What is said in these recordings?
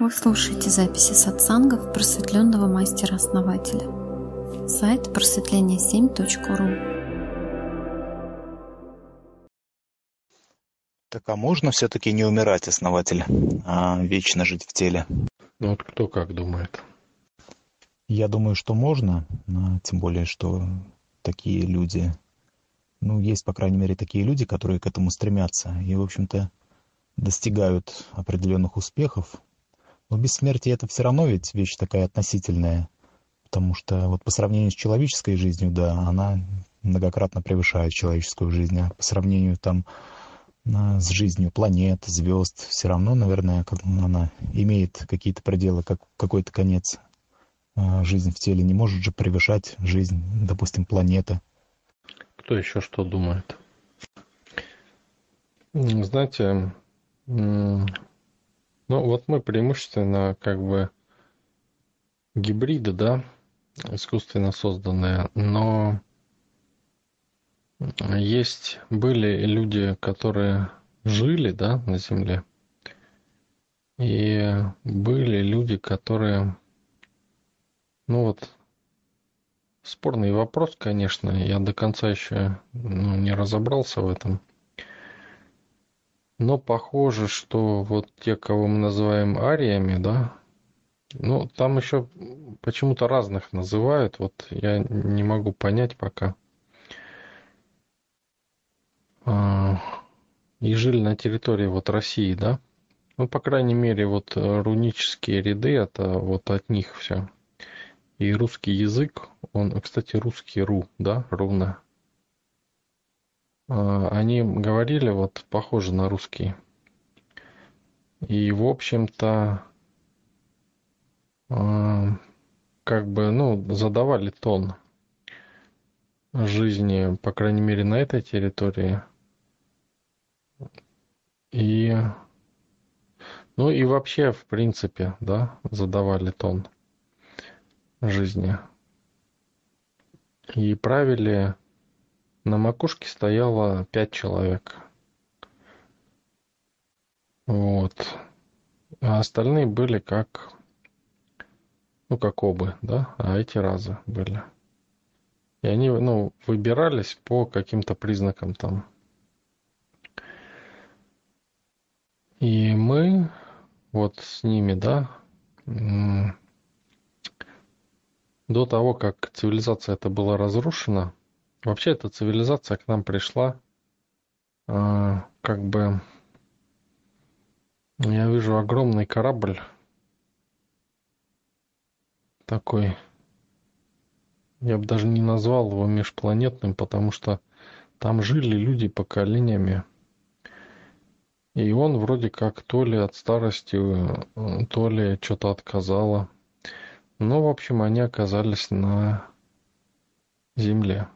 Вы слушаете записи сатсангов просветленного мастера-основателя. Сайт просветление7.ру Так а можно все-таки не умирать, основатель, а вечно жить в теле? Ну вот кто как думает? Я думаю, что можно, тем более, что такие люди, ну, есть, по крайней мере, такие люди, которые к этому стремятся и, в общем-то, достигают определенных успехов, но бессмертие это все равно ведь вещь такая относительная, потому что вот по сравнению с человеческой жизнью, да, она многократно превышает человеческую жизнь, а по сравнению там с жизнью планет, звезд, все равно, наверное, она имеет какие-то пределы, как какой-то конец. А жизнь в теле не может же превышать жизнь, допустим, планеты. Кто еще что думает? Знаете, ну, вот мы преимущественно как бы гибриды, да, искусственно созданные, но есть, были люди, которые жили, да, на Земле, и были люди, которые, ну вот, спорный вопрос, конечно, я до конца еще ну, не разобрался в этом. Но похоже, что вот те, кого мы называем ариями, да, ну, там еще почему-то разных называют, вот я не могу понять пока. А, и жили на территории вот России, да? Ну, по крайней мере, вот рунические ряды, это вот от них все. И русский язык, он, кстати, русский ру, да, руна. А, они говорили вот похоже на русский. И, в общем-то, а, как бы, ну, задавали тон жизни, по крайней мере, на этой территории. И, ну и вообще, в принципе, да, задавали тон жизни. И правили на макушке стояло пять человек. Вот. А остальные были как, ну, как обы, да, а эти разы были. И они, ну, выбирались по каким-то признакам там. И мы вот с ними, да, до того, как цивилизация эта была разрушена, Вообще эта цивилизация к нам пришла э, как бы я вижу огромный корабль такой я бы даже не назвал его межпланетным, потому что там жили люди поколениями. И он вроде как то ли от старости, э, то ли что-то отказало. Но, в общем, они оказались на Земле.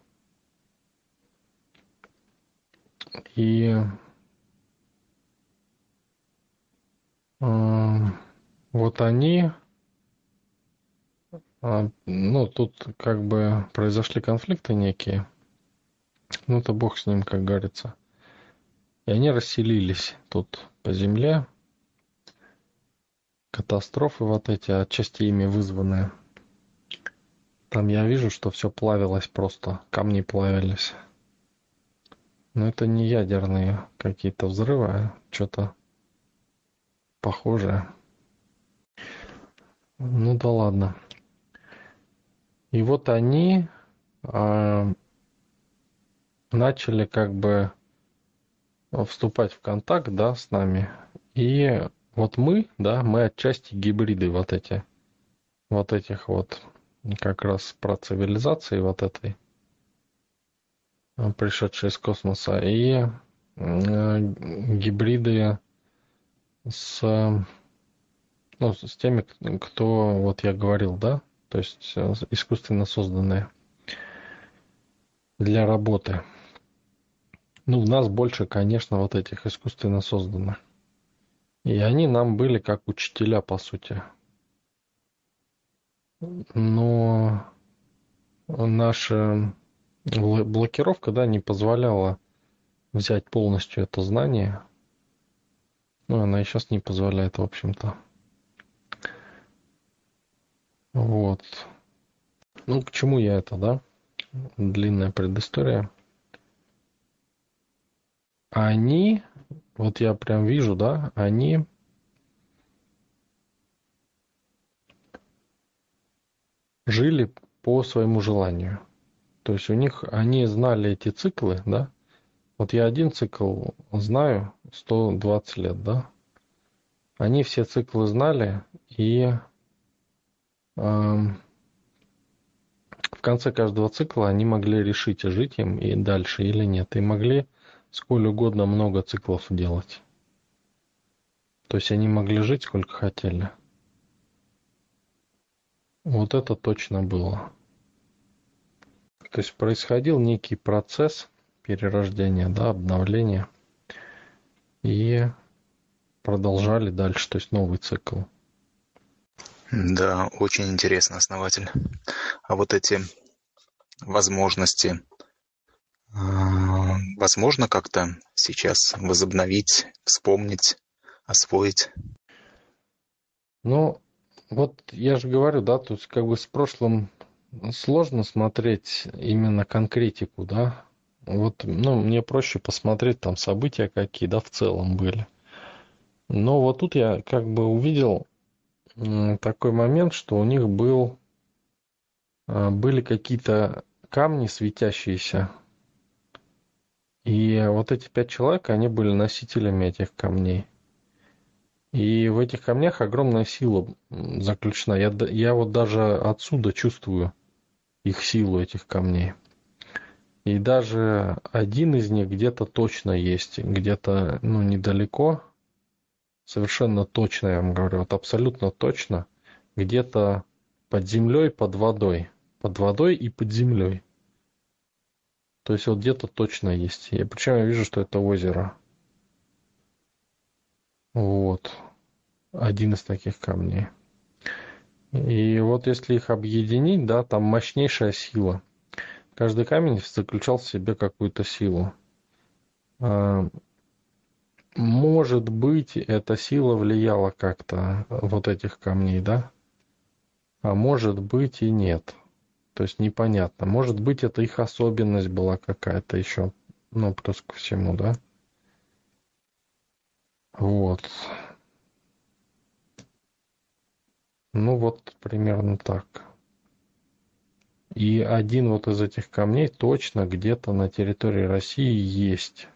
И вот они, а, ну, тут как бы произошли конфликты некие. Ну, то бог с ним, как говорится. И они расселились тут по земле. Катастрофы вот эти, отчасти ими вызванные. Там я вижу, что все плавилось просто, камни плавились. Но это не ядерные какие-то взрывы, а что-то похожее. Ну да ладно. И вот они э, начали как бы вступать в контакт, да, с нами. И вот мы, да, мы отчасти гибриды вот эти, вот этих вот как раз про цивилизации вот этой пришедшие из космоса, и э, гибриды с, ну, с теми, кто, вот я говорил, да, то есть э, искусственно созданные для работы. Ну, у нас больше, конечно, вот этих искусственно созданных. И они нам были как учителя, по сути. Но наши блокировка, да, не позволяла взять полностью это знание. Ну, она и сейчас не позволяет, в общем-то. Вот. Ну, к чему я это, да? Длинная предыстория. Они, вот я прям вижу, да, они жили по своему желанию. То есть у них, они знали эти циклы, да? Вот я один цикл знаю 120 лет, да? Они все циклы знали, и э, в конце каждого цикла они могли решить, жить им и дальше или нет. И могли сколь угодно много циклов делать. То есть они могли жить сколько хотели. Вот это точно было. То есть происходил некий процесс перерождения, да, обновления. И продолжали дальше, то есть новый цикл. Да, очень интересно, основатель. А вот эти возможности, а, возможно как-то сейчас возобновить, вспомнить, освоить? Ну, вот я же говорю, да, есть как бы с прошлым сложно смотреть именно конкретику, да. Вот, ну, мне проще посмотреть там события какие, да, в целом были. Но вот тут я как бы увидел такой момент, что у них был, а, были какие-то камни светящиеся. И вот эти пять человек, они были носителями этих камней. И в этих камнях огромная сила заключена. Я, я вот даже отсюда чувствую их силу, этих камней. И даже один из них где-то точно есть, где-то ну, недалеко, совершенно точно, я вам говорю, вот абсолютно точно, где-то под землей, под водой. Под водой и под землей. То есть вот где-то точно есть. И причем я вижу, что это озеро. Вот. Один из таких камней. И вот если их объединить, да, там мощнейшая сила. Каждый камень заключал в себе какую-то силу. А, может быть, эта сила влияла как-то вот этих камней, да? А может быть и нет. То есть непонятно. Может быть, это их особенность была какая-то еще. Ну, плюс ко всему, да? Вот. Ну, вот примерно так. И один вот из этих камней точно где-то на территории России есть.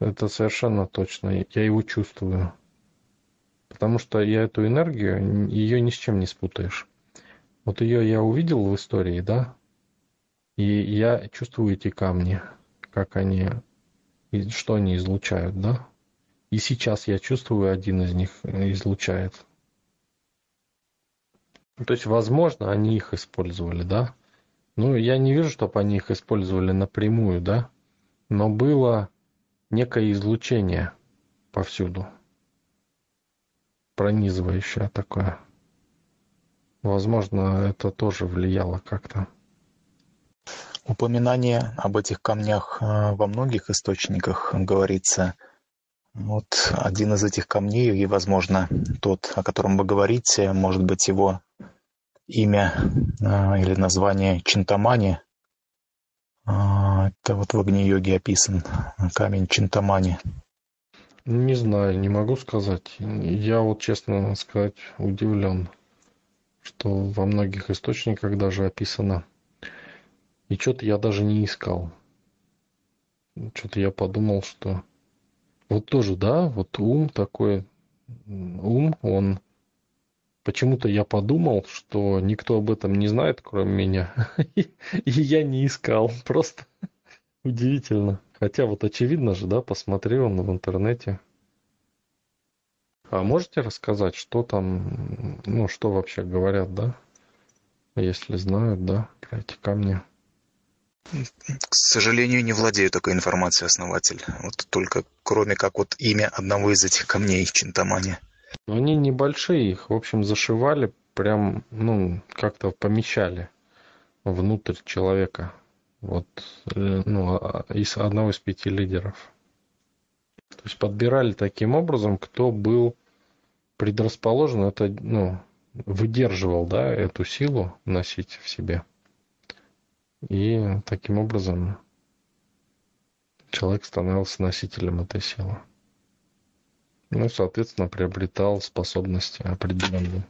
Это совершенно точно. Я его чувствую. Потому что я эту энергию, ее ни с чем не спутаешь. Вот ее я увидел в истории, да? И я чувствую эти камни, как они, что они излучают, да? И сейчас я чувствую, один из них излучает. То есть, возможно, они их использовали, да? Ну, я не вижу, чтобы они их использовали напрямую, да? Но было некое излучение повсюду. Пронизывающее такое. Возможно, это тоже влияло как-то. Упоминание об этих камнях э, во многих источниках говорится. Вот один из этих камней, и, возможно, тот, о котором вы говорите, может быть, его имя э, или название Чинтамани, а, это вот в Агни-йоге описан камень Чинтамани. Не знаю, не могу сказать. Я вот, честно сказать, удивлен, что во многих источниках даже описано. И что-то я даже не искал. Что-то я подумал, что... Вот тоже, да, вот ум такой, ум, он Почему-то я подумал, что никто об этом не знает, кроме меня. И я не искал. Просто удивительно. Хотя вот очевидно же, да, посмотрел он в интернете. А можете рассказать, что там, ну, что вообще говорят, да? Если знают, да, эти камни. К сожалению, не владею такой информацией, основатель. Вот только кроме как вот имя одного из этих камней, Чинтамани. Но они небольшие, их, в общем, зашивали, прям, ну, как-то помещали внутрь человека. Вот, э, ну, а, из одного из пяти лидеров. То есть подбирали таким образом, кто был предрасположен, это, ну, выдерживал, да, эту силу носить в себе. И таким образом человек становился носителем этой силы. Ну и, соответственно, приобретал способности определенные.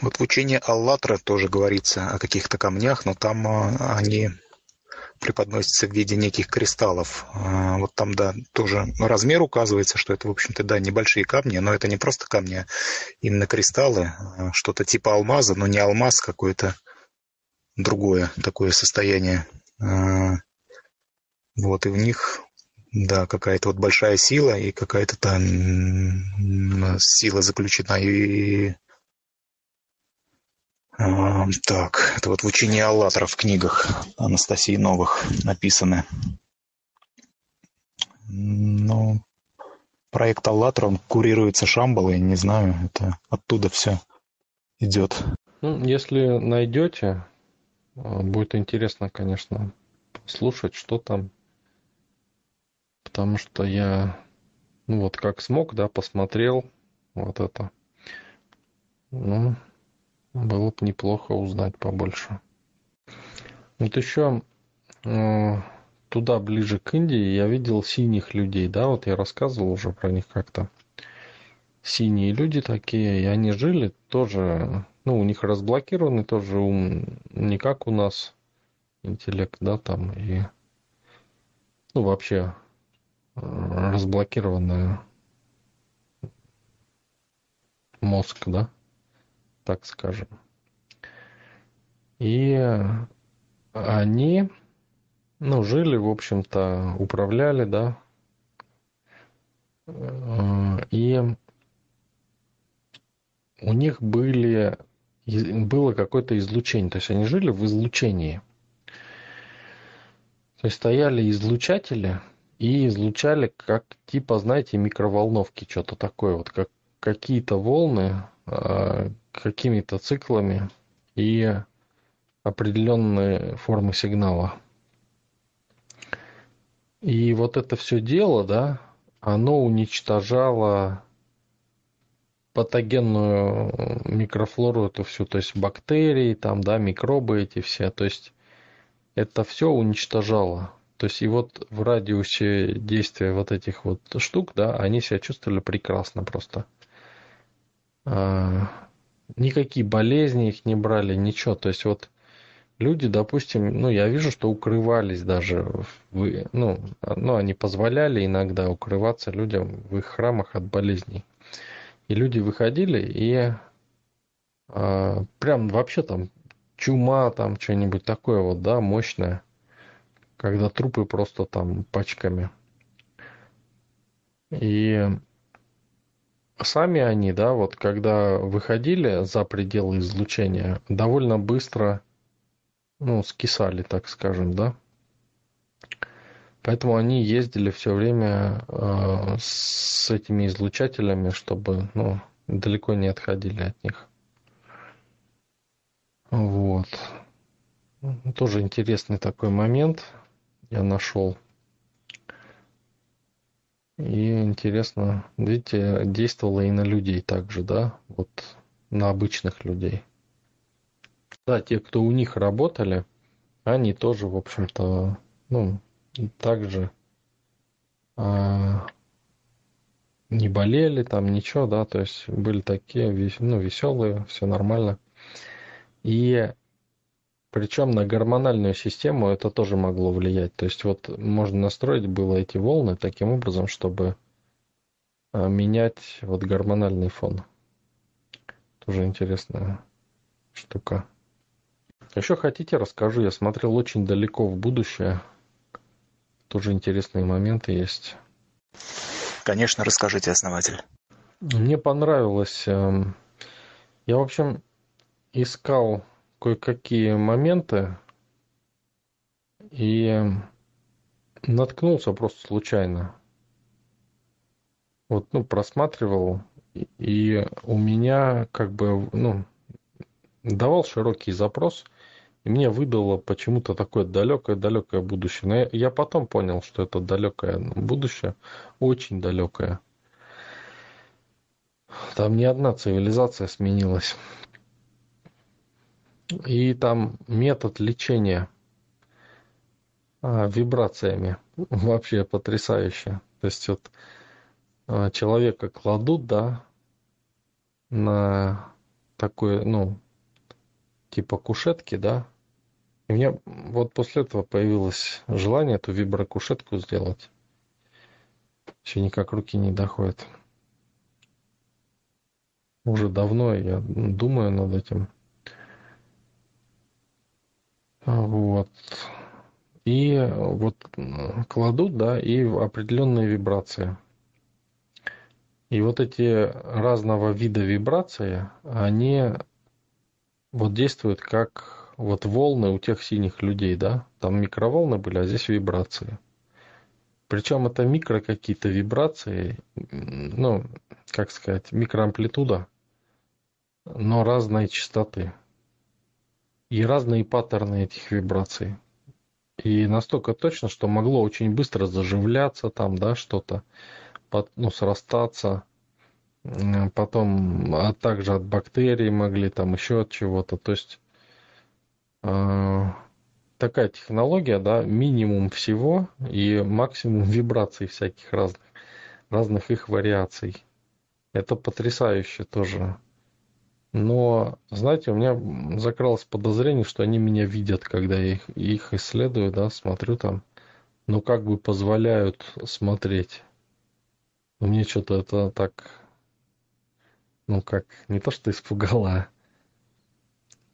Вот в учении Аллатра тоже говорится о каких-то камнях, но там а, они преподносятся в виде неких кристаллов. А, вот там, да, тоже размер указывается, что это, в общем-то, да, небольшие камни, но это не просто камни, а именно кристаллы, а, что-то типа алмаза, но не алмаз, какое-то другое такое состояние. Вот, и в них, да, какая-то вот большая сила, и какая-то там сила заключена, и так, это вот в учении Аллатра в книгах Анастасии Новых написаны. Ну, проект Аллатра, он курируется Шамбалой, не знаю, это оттуда все идет. Ну, если найдете, а, будет интересно, конечно, слушать, что там. Потому что я, ну вот как смог, да, посмотрел вот это. Ну, было бы неплохо узнать побольше. Вот еще э, туда, ближе к Индии, я видел синих людей, да, вот я рассказывал уже про них как-то. Синие люди такие, и они жили тоже, ну, у них разблокированный тоже ум, не как у нас интеллект, да, там, и, ну, вообще э, разблокированный мозг, да, так скажем. И они, ну, жили, в общем-то, управляли, да, и у них были, было какое-то излучение, то есть они жили в излучении. То есть стояли излучатели и излучали как типа, знаете, микроволновки, что-то такое, вот как какие-то волны, а, какими-то циклами и определенные формы сигнала. И вот это все дело, да, оно уничтожало патогенную микрофлору эту всю, то есть бактерии, там, да, микробы эти все, то есть это все уничтожало. То есть и вот в радиусе действия вот этих вот штук, да, они себя чувствовали прекрасно просто. А, никакие болезни их не брали, ничего. То есть вот люди, допустим, ну, я вижу, что укрывались даже, в, ну, ну, они позволяли иногда укрываться людям в их храмах от болезней. И люди выходили и а, прям вообще там чума, там что-нибудь такое вот, да, мощное, когда трупы просто там пачками. И сами они, да, вот когда выходили за пределы излучения, довольно быстро, ну, скисали, так скажем, да. Поэтому они ездили все время э, с этими излучателями, чтобы, ну, далеко не отходили от них. Вот. Тоже интересный такой момент я нашел. И интересно, видите, действовало и на людей также, да, вот на обычных людей. Да, те, кто у них работали, они тоже, в общем-то, ну, также а, не болели там, ничего, да, то есть были такие, ну, веселые, все нормально. И причем на гормональную систему это тоже могло влиять. То есть вот можно настроить было эти волны таким образом, чтобы а, менять вот гормональный фон. Тоже интересная штука. Еще хотите, расскажу. Я смотрел очень далеко в будущее. Тоже интересные моменты есть. Конечно, расскажите, основатель. Мне понравилось. Эм, я, в общем, искал кое-какие моменты и наткнулся просто случайно. Вот, ну, просматривал, и у меня как бы, ну, давал широкий запрос, и мне выдало почему-то такое далекое-далекое будущее. Но я, я потом понял, что это далекое будущее, очень далекое. Там не одна цивилизация сменилась. И там метод лечения а, вибрациями вообще потрясающе. То есть вот а, человека кладут, да, на такой, ну, типа кушетки, да. И мне вот после этого появилось желание эту виброкушетку сделать. Еще никак руки не доходят. Уже давно я думаю над этим. Вот. И вот кладут, да, и определенные вибрации. И вот эти разного вида вибрации, они вот действуют как вот волны у тех синих людей, да. Там микроволны были, а здесь вибрации. Причем это микро какие-то вибрации, ну, как сказать, микроамплитуда, но разной частоты. И разные паттерны этих вибраций. И настолько точно, что могло очень быстро заживляться там, да, что-то, ну, срастаться. Потом, а также от бактерий могли, там еще от чего-то. То есть такая технология, да, минимум всего и максимум вибраций всяких разных, разных их вариаций. Это потрясающе тоже. Но, знаете, у меня закралось подозрение, что они меня видят, когда я их, их исследую, да, смотрю там, ну, как бы позволяют смотреть. Но мне что-то это так, ну, как, не то, что испугало, а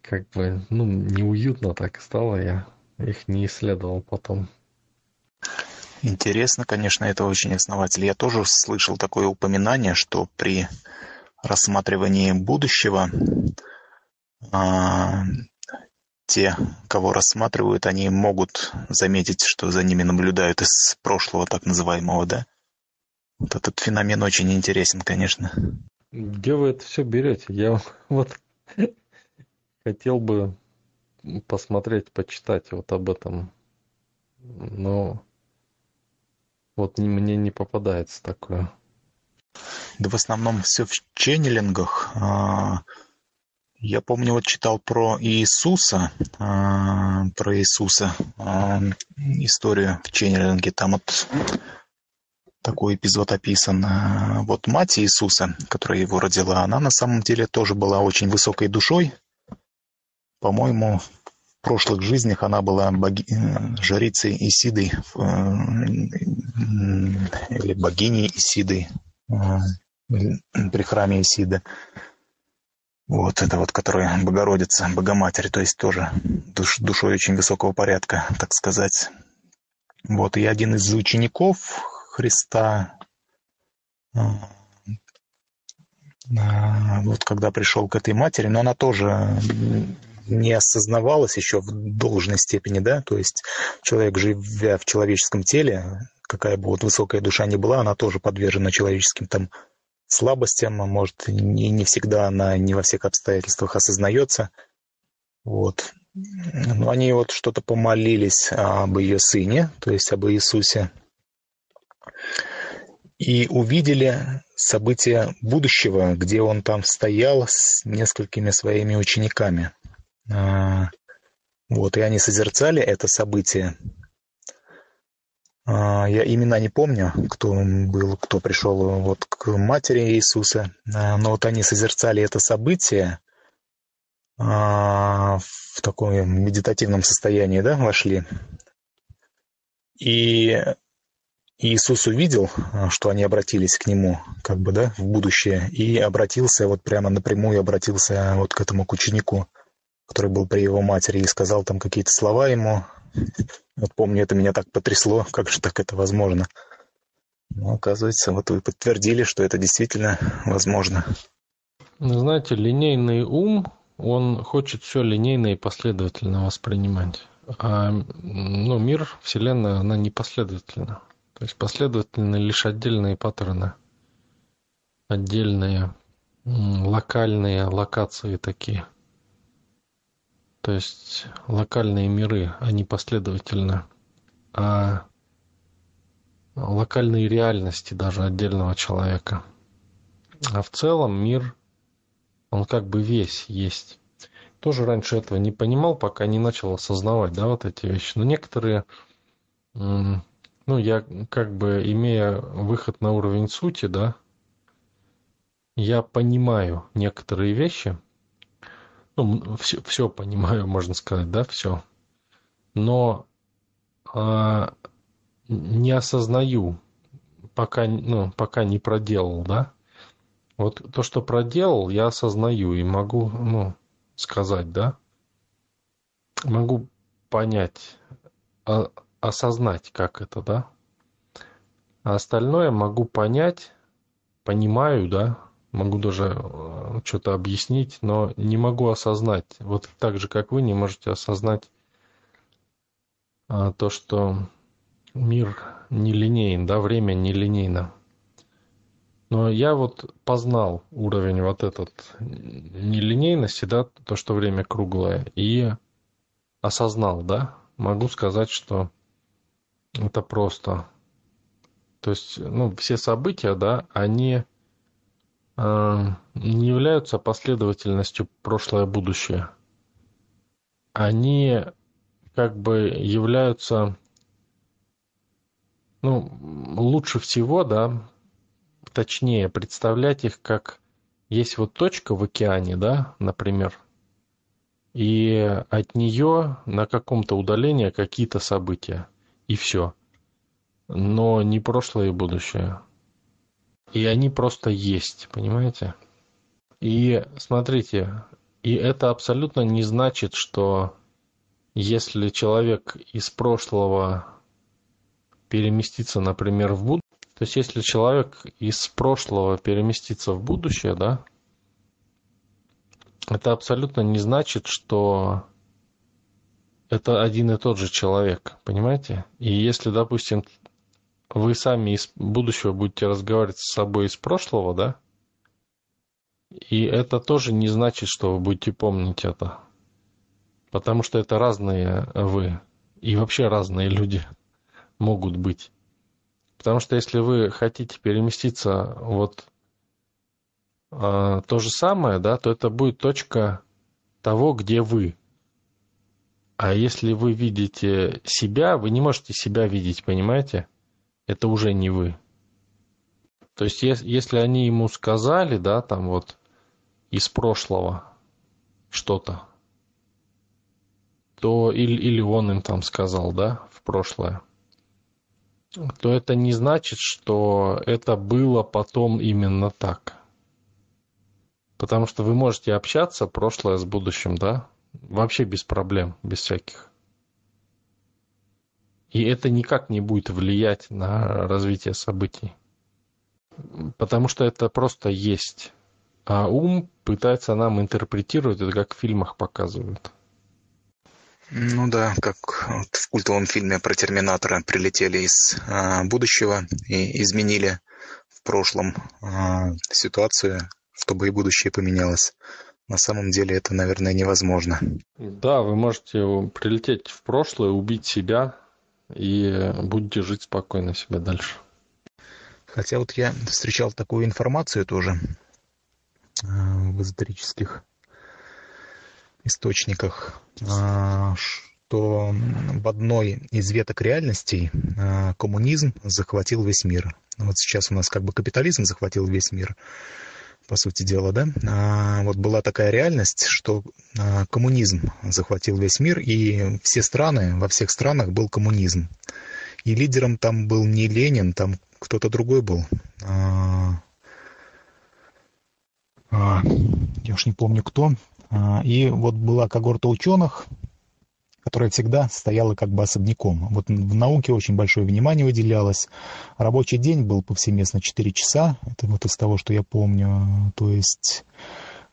как бы, ну, неуютно так стало я их не исследовал потом. Интересно, конечно, это очень основательно. Я тоже слышал такое упоминание, что при рассматривании будущего а, те, кого рассматривают, они могут заметить, что за ними наблюдают из прошлого так называемого, да? Вот этот феномен очень интересен, конечно. Где вы это все берете? Я вот хотел бы посмотреть, почитать вот об этом. Но вот мне не попадается такое. Да в основном все в ченнелингах. А, я помню, вот читал про Иисуса, а, про Иисуса, а, историю в ченнелинге. Там вот такой эпизод описан. Вот мать Иисуса, которая его родила, она на самом деле тоже была очень высокой душой. По-моему, в прошлых жизнях она была боги... жрицей Исидой э, или богиней Исидой э, при храме Исиды. Вот это вот, которая Богородица, Богоматерь, то есть тоже душ, душой очень высокого порядка, так сказать. Вот, и один из учеников Христа, э, вот когда пришел к этой матери, но она тоже не осознавалось еще в должной степени, да, то есть человек, живя в человеческом теле, какая бы вот высокая душа ни была, она тоже подвержена человеческим там слабостям, а может, не, не всегда она не во всех обстоятельствах осознается, вот. Но они вот что-то помолились об ее сыне, то есть об Иисусе, и увидели события будущего, где он там стоял с несколькими своими учениками. А, вот, и они созерцали это событие. А, я имена не помню, кто был, кто пришел вот к матери Иисуса, а, но вот они созерцали это событие в таком медитативном состоянии, да, вошли. И Иисус увидел, что они обратились к нему, как бы, да, в будущее, и обратился, вот прямо напрямую обратился вот к этому к ученику который был при его матери, и сказал там какие-то слова ему. Вот помню, это меня так потрясло, как же так это возможно. Но оказывается, вот вы подтвердили, что это действительно возможно. Ну, знаете, линейный ум, он хочет все линейно и последовательно воспринимать. А ну, мир, Вселенная, она не последовательна. То есть последовательны лишь отдельные паттерны, отдельные локальные локации такие – то есть локальные миры, они последовательно, а локальные реальности даже отдельного человека. А в целом мир, он как бы весь есть. Тоже раньше этого не понимал, пока не начал осознавать, да, вот эти вещи. Но некоторые, ну, я как бы имея выход на уровень сути, да, я понимаю некоторые вещи, ну, все, все понимаю, можно сказать, да, все, но а, не осознаю, пока, ну, пока не проделал, да. Вот то, что проделал, я осознаю и могу, ну, сказать, да. Могу понять, а, осознать, как это, да. А остальное могу понять, понимаю, да, могу даже э, что-то объяснить, но не могу осознать. Вот так же, как вы не можете осознать а, то, что мир нелинейен, да, время нелинейно. Но я вот познал уровень вот этот нелинейности, да, то, что время круглое, и осознал, да, могу сказать, что это просто. То есть, ну, все события, да, они э, не являются последовательностью прошлое-будущее. Они как бы являются, ну, лучше всего, да, точнее представлять их как есть вот точка в океане, да, например, и от нее на каком-то удалении какие-то события, и все. Но не прошлое и будущее. И они просто есть, понимаете? И смотрите, и это абсолютно не значит, что если человек из прошлого переместится, например, в будущее, то есть если человек из прошлого переместится в будущее, да, это абсолютно не значит, что это один и тот же человек, понимаете? И если, допустим, вы сами из будущего будете разговаривать с собой из прошлого, да, и это тоже не значит, что вы будете помнить это. Потому что это разные вы. И вообще разные люди могут быть. Потому что если вы хотите переместиться вот э, то же самое, да, то это будет точка того, где вы. А если вы видите себя, вы не можете себя видеть, понимаете? Это уже не вы. То есть, если они ему сказали, да, там вот из прошлого что-то, то или, или он им там сказал, да, в прошлое, то это не значит, что это было потом именно так. Потому что вы можете общаться прошлое с будущим, да, вообще без проблем, без всяких. И это никак не будет влиять на развитие событий. Потому что это просто есть. А ум пытается нам интерпретировать это, как в фильмах показывают. Ну да, как вот в культовом фильме про Терминатора прилетели из а, будущего и изменили в прошлом а, ситуацию, чтобы и будущее поменялось. На самом деле это, наверное, невозможно. Да, вы можете прилететь в прошлое, убить себя и будете жить спокойно себе дальше. Хотя вот я встречал такую информацию тоже а, в эзотерических источниках, а, что в одной из веток реальностей а, коммунизм захватил весь мир. Вот сейчас у нас как бы капитализм захватил весь мир, по сути дела, да? А вот была такая реальность, что коммунизм захватил весь мир, и все страны, во всех странах был коммунизм. И лидером там был не Ленин, там кто-то другой был. Я уж не помню кто. А, и вот была когорта ученых, которая всегда стояла как бы особняком. Вот в науке очень большое внимание выделялось. Рабочий день был повсеместно 4 часа, это вот из того, что я помню. То есть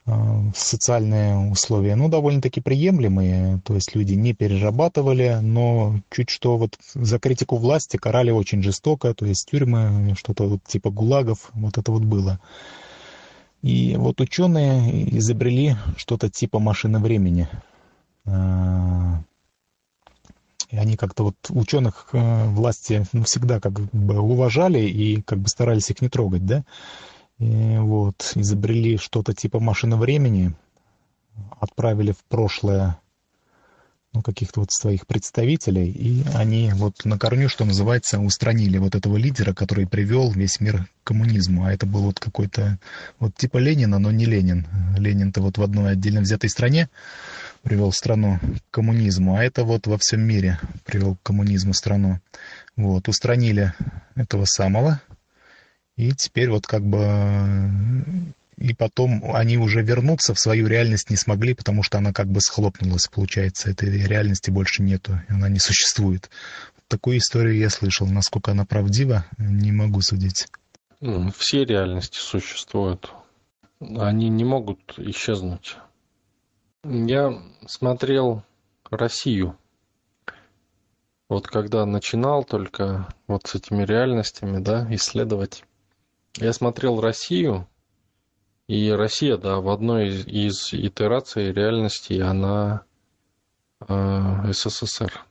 а, социальные условия, ну, довольно-таки приемлемые, то есть люди не перерабатывали, но чуть что вот за критику власти карали очень жестоко, то есть тюрьмы, что-то вот типа гулагов, вот это вот было. И вот ученые изобрели что-то типа машины времени. И они как-то вот ученых э, власти ну, всегда как бы уважали и как бы старались их не трогать, да. И вот, изобрели что-то типа машины времени, отправили в прошлое ну, каких-то вот своих представителей, и они вот на корню, что называется, устранили вот этого лидера, который привел весь мир к коммунизму. А это был вот какой-то вот типа Ленина, но не Ленин. Ленин-то вот в одной отдельно взятой стране привел страну к коммунизму, а это вот во всем мире привел к коммунизму страну. Вот, устранили этого самого, и теперь вот как бы и потом они уже вернуться в свою реальность не смогли, потому что она как бы схлопнулась, получается, этой реальности больше нету, она не существует. Такую историю я слышал, насколько она правдива, не могу судить. Ну, все реальности существуют, они не могут исчезнуть. Я смотрел Россию, вот когда начинал только вот с этими реальностями, да, исследовать. Я смотрел Россию, и Россия, да, в одной из, из итераций реальности она э, СССР.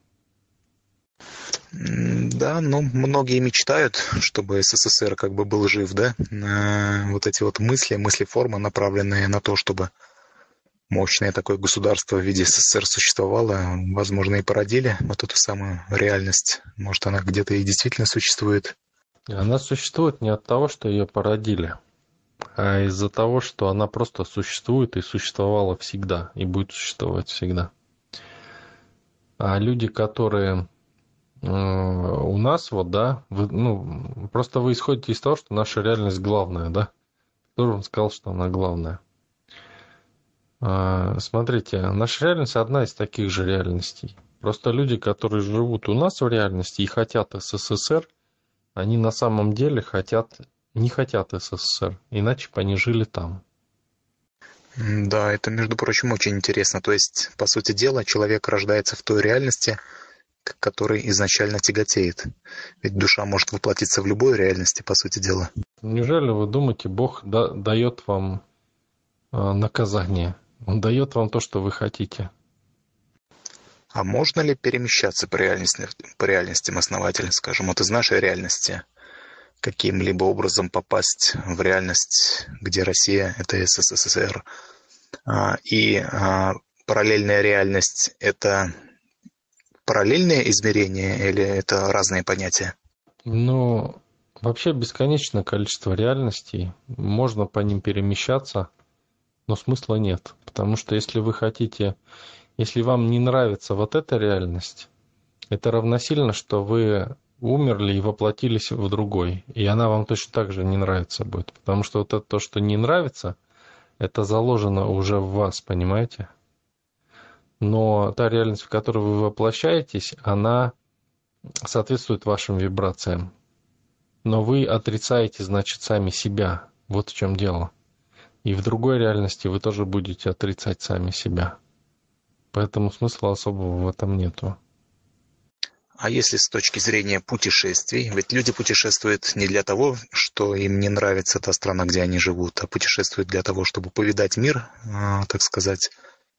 Да, ну, многие мечтают, чтобы СССР как бы был жив, да. Вот эти вот мысли, мысли-формы, направленные на то, чтобы мощное такое государство в виде СССР существовало, возможно, и породили вот эту самую реальность. Может, она где-то и действительно существует. Она существует не от того, что ее породили а из-за того, что она просто существует и существовала всегда, и будет существовать всегда. А люди, которые э, у нас, вот, да, вы, ну, просто вы исходите из того, что наша реальность главная, да? Кто вам сказал, что она главная? А, смотрите, наша реальность одна из таких же реальностей. Просто люди, которые живут у нас в реальности и хотят СССР, они на самом деле хотят не хотят СССР, иначе бы они жили там. Да, это, между прочим, очень интересно. То есть, по сути дела, человек рождается в той реальности, к которой изначально тяготеет. Ведь душа может воплотиться в любой реальности, по сути дела. Неужели вы думаете, Бог да, дает вам э, наказание? Он дает вам то, что вы хотите. А можно ли перемещаться по, реальности, по реальностям основателя, скажем, вот из нашей реальности каким-либо образом попасть в реальность, где Россия — это СССР. А, и а, параллельная реальность — это параллельное измерение или это разные понятия? Ну, вообще бесконечное количество реальностей. Можно по ним перемещаться, но смысла нет. Потому что если вы хотите, если вам не нравится вот эта реальность, это равносильно, что вы умерли и воплотились в другой. И она вам точно так же не нравится будет. Потому что вот это то, что не нравится, это заложено уже в вас, понимаете? Но та реальность, в которой вы воплощаетесь, она соответствует вашим вибрациям. Но вы отрицаете, значит, сами себя. Вот в чем дело. И в другой реальности вы тоже будете отрицать сами себя. Поэтому смысла особого в этом нету. А если с точки зрения путешествий, ведь люди путешествуют не для того, что им не нравится та страна, где они живут, а путешествуют для того, чтобы повидать мир, а, так сказать.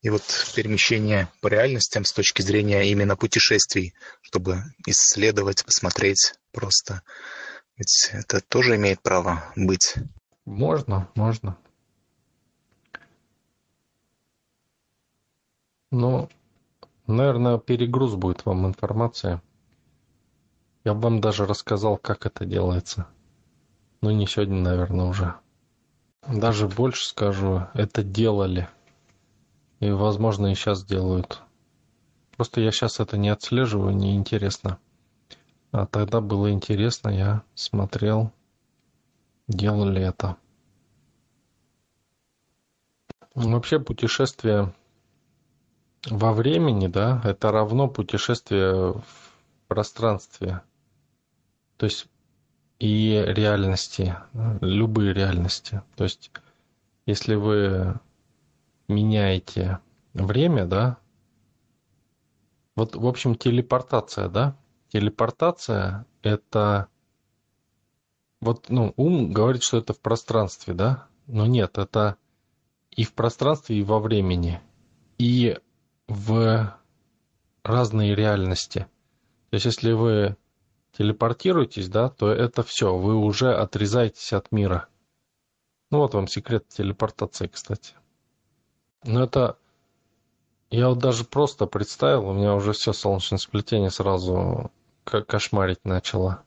И вот перемещение по реальностям с точки зрения именно путешествий, чтобы исследовать, посмотреть просто. Ведь это тоже имеет право быть. Можно, можно. Но Наверное, перегруз будет вам информация. Я бы вам даже рассказал, как это делается. Но не сегодня, наверное, уже. Даже больше скажу, это делали. И, возможно, и сейчас делают. Просто я сейчас это не отслеживаю, не интересно. А тогда было интересно, я смотрел, делали это. Вообще путешествие во времени, да, это равно путешествие в пространстве. То есть и реальности, любые реальности. То есть если вы меняете время, да, вот, в общем, телепортация, да, телепортация – это вот, ну, ум говорит, что это в пространстве, да, но нет, это и в пространстве, и во времени. И в разные реальности. То есть, если вы телепортируетесь, да, то это все, вы уже отрезаетесь от мира. Ну вот вам секрет телепортации, кстати. Но это... Я вот даже просто представил, у меня уже все солнечное сплетение сразу кошмарить начало.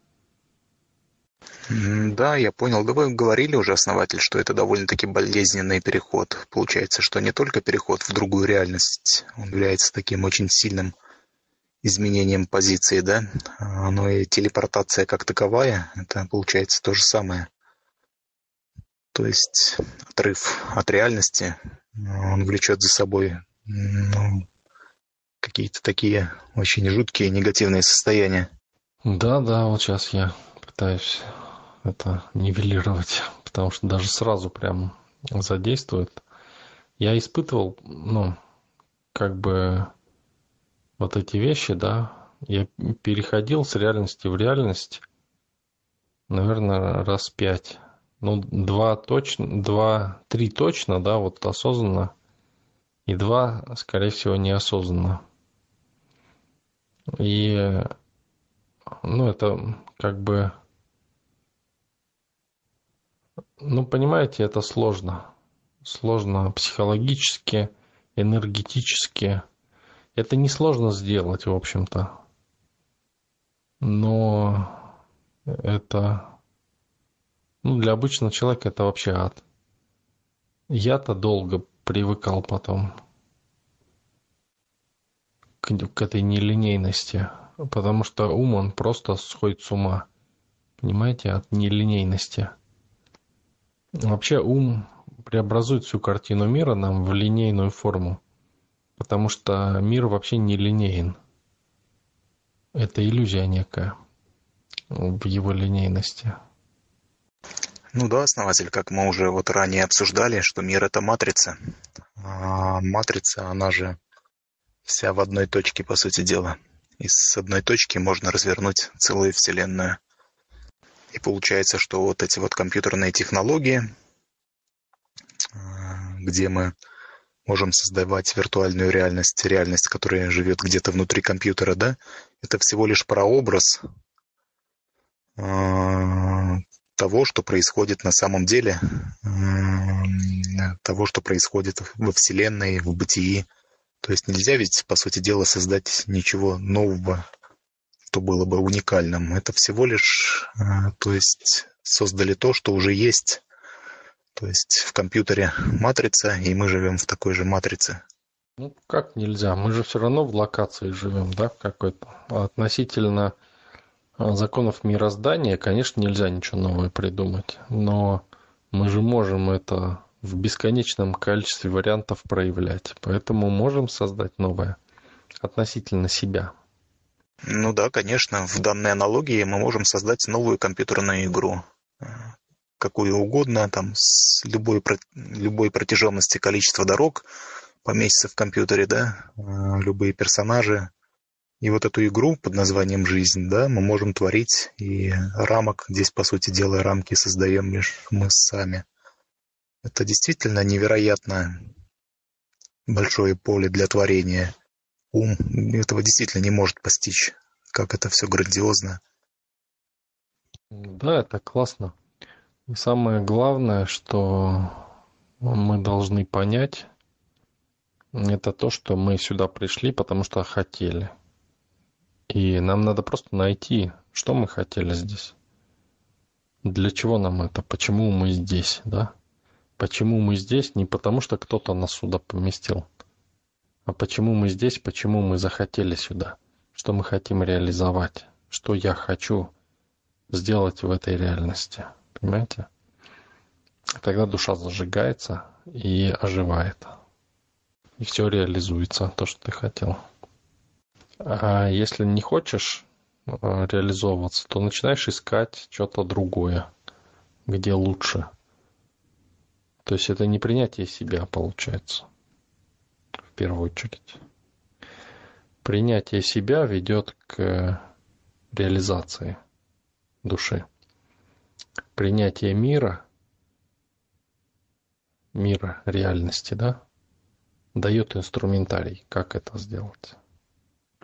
Да, я понял. Да вы говорили уже, основатель, что это довольно-таки болезненный переход. Получается, что не только переход в другую реальность, он является таким очень сильным изменением позиции, да, но и телепортация как таковая, это получается то же самое. То есть отрыв от реальности, он влечет за собой ну, какие-то такие очень жуткие негативные состояния. Да, да, вот сейчас я пытаюсь это нивелировать, потому что даже сразу прям задействует. Я испытывал, ну, как бы вот эти вещи, да, я переходил с реальности в реальность, наверное, раз пять. Ну, два точно, два, три точно, да, вот осознанно, и два, скорее всего, неосознанно. И, ну, это как бы, ну, понимаете, это сложно. Сложно психологически, энергетически, это несложно сделать, в общем-то. Но это... Ну, для обычного человека это вообще ад. Я-то долго привыкал потом к, к этой нелинейности, потому что ум, он просто сходит с ума. Понимаете, от нелинейности. Вообще ум преобразует всю картину мира нам в линейную форму потому что мир вообще не линейен. Это иллюзия некая в его линейности. Ну да, основатель, как мы уже вот ранее обсуждали, что мир это матрица. А матрица, она же вся в одной точке, по сути дела. И с одной точки можно развернуть целую вселенную. И получается, что вот эти вот компьютерные технологии, а, где мы можем создавать виртуальную реальность, реальность, которая живет где-то внутри компьютера, да, это всего лишь прообраз э, того, что происходит на самом деле, э, того, что происходит во Вселенной, в бытии. То есть нельзя ведь, по сути дела, создать ничего нового, что было бы уникальным. Это всего лишь, э, то есть создали то, что уже есть то есть в компьютере матрица, и мы живем в такой же матрице. Ну, как нельзя? Мы же все равно в локации живем, да, какой-то. Относительно а, законов мироздания, конечно, нельзя ничего нового придумать. Но мы же можем это в бесконечном количестве вариантов проявлять. Поэтому можем создать новое относительно себя. Ну да, конечно. В данной аналогии мы можем создать новую компьютерную игру какую угодно, там, с любой, любой протяженности количества дорог поместится в компьютере, да, а, любые персонажи. И вот эту игру под названием «Жизнь», да, мы можем творить, и рамок, здесь, по сути дела, рамки создаем лишь мы сами. Это действительно невероятно большое поле для творения. Ум этого действительно не может постичь, как это все грандиозно. Да, это классно. Самое главное, что мы должны понять, это то, что мы сюда пришли, потому что хотели. И нам надо просто найти, что мы хотели здесь. Для чего нам это? Почему мы здесь, да? Почему мы здесь? Не потому, что кто-то нас сюда поместил, а почему мы здесь, почему мы захотели сюда, что мы хотим реализовать, что я хочу сделать в этой реальности. Понимаете? Тогда душа зажигается и оживает. И все реализуется, то, что ты хотел. А если не хочешь э, реализовываться, то начинаешь искать что-то другое, где лучше. То есть это не принятие себя получается, в первую очередь. Принятие себя ведет к реализации души принятие мира, мира реальности, да, дает инструментарий, как это сделать.